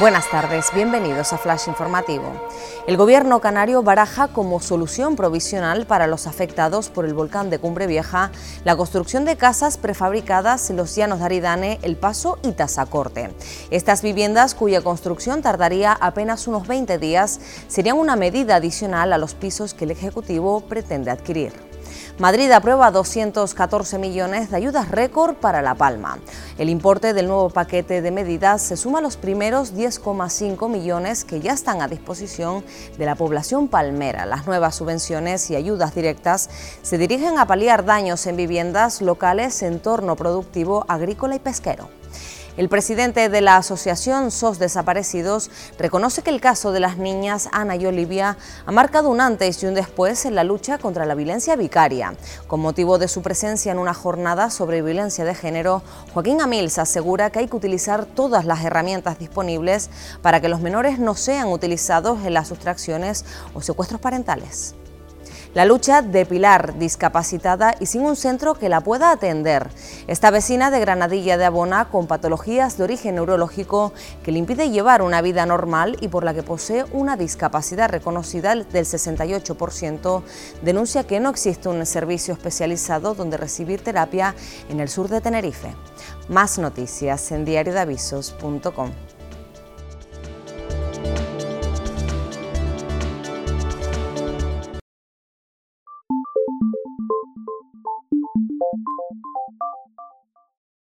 Buenas tardes, bienvenidos a Flash Informativo. El gobierno canario baraja como solución provisional para los afectados por el volcán de Cumbre Vieja la construcción de casas prefabricadas en los llanos de Aridane, El Paso y Tazacorte. Estas viviendas, cuya construcción tardaría apenas unos 20 días, serían una medida adicional a los pisos que el Ejecutivo pretende adquirir. Madrid aprueba 214 millones de ayudas récord para La Palma. El importe del nuevo paquete de medidas se suma a los primeros 10,5 millones que ya están a disposición de la población palmera. Las nuevas subvenciones y ayudas directas se dirigen a paliar daños en viviendas locales, entorno productivo, agrícola y pesquero. El presidente de la Asociación SOS Desaparecidos reconoce que el caso de las niñas Ana y Olivia ha marcado un antes y un después en la lucha contra la violencia vicaria. Con motivo de su presencia en una jornada sobre violencia de género, Joaquín Amils asegura que hay que utilizar todas las herramientas disponibles para que los menores no sean utilizados en las sustracciones o secuestros parentales. La lucha de Pilar, discapacitada y sin un centro que la pueda atender. Esta vecina de Granadilla de Abona con patologías de origen neurológico que le impide llevar una vida normal y por la que posee una discapacidad reconocida del 68%, denuncia que no existe un servicio especializado donde recibir terapia en el sur de Tenerife. Más noticias en diariodavisos.com.